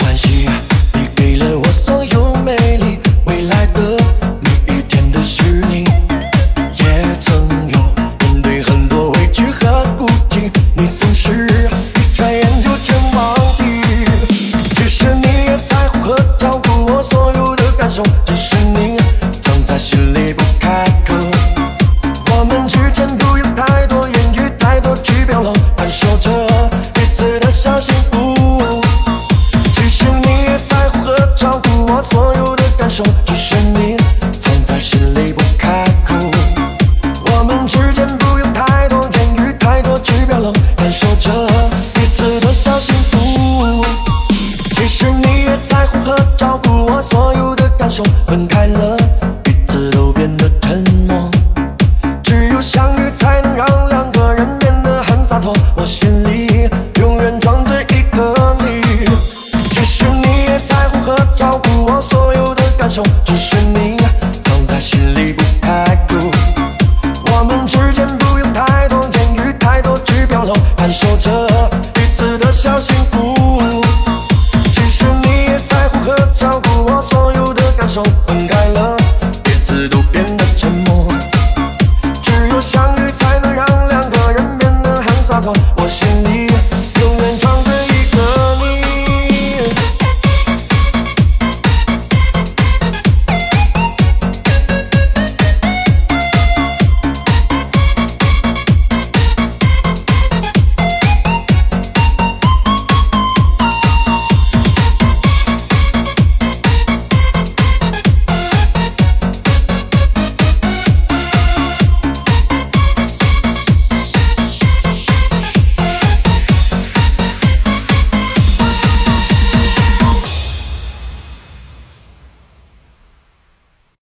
欢喜你给了我所福。其实你也在乎和照顾我所有的感受，分开了，彼此都变得。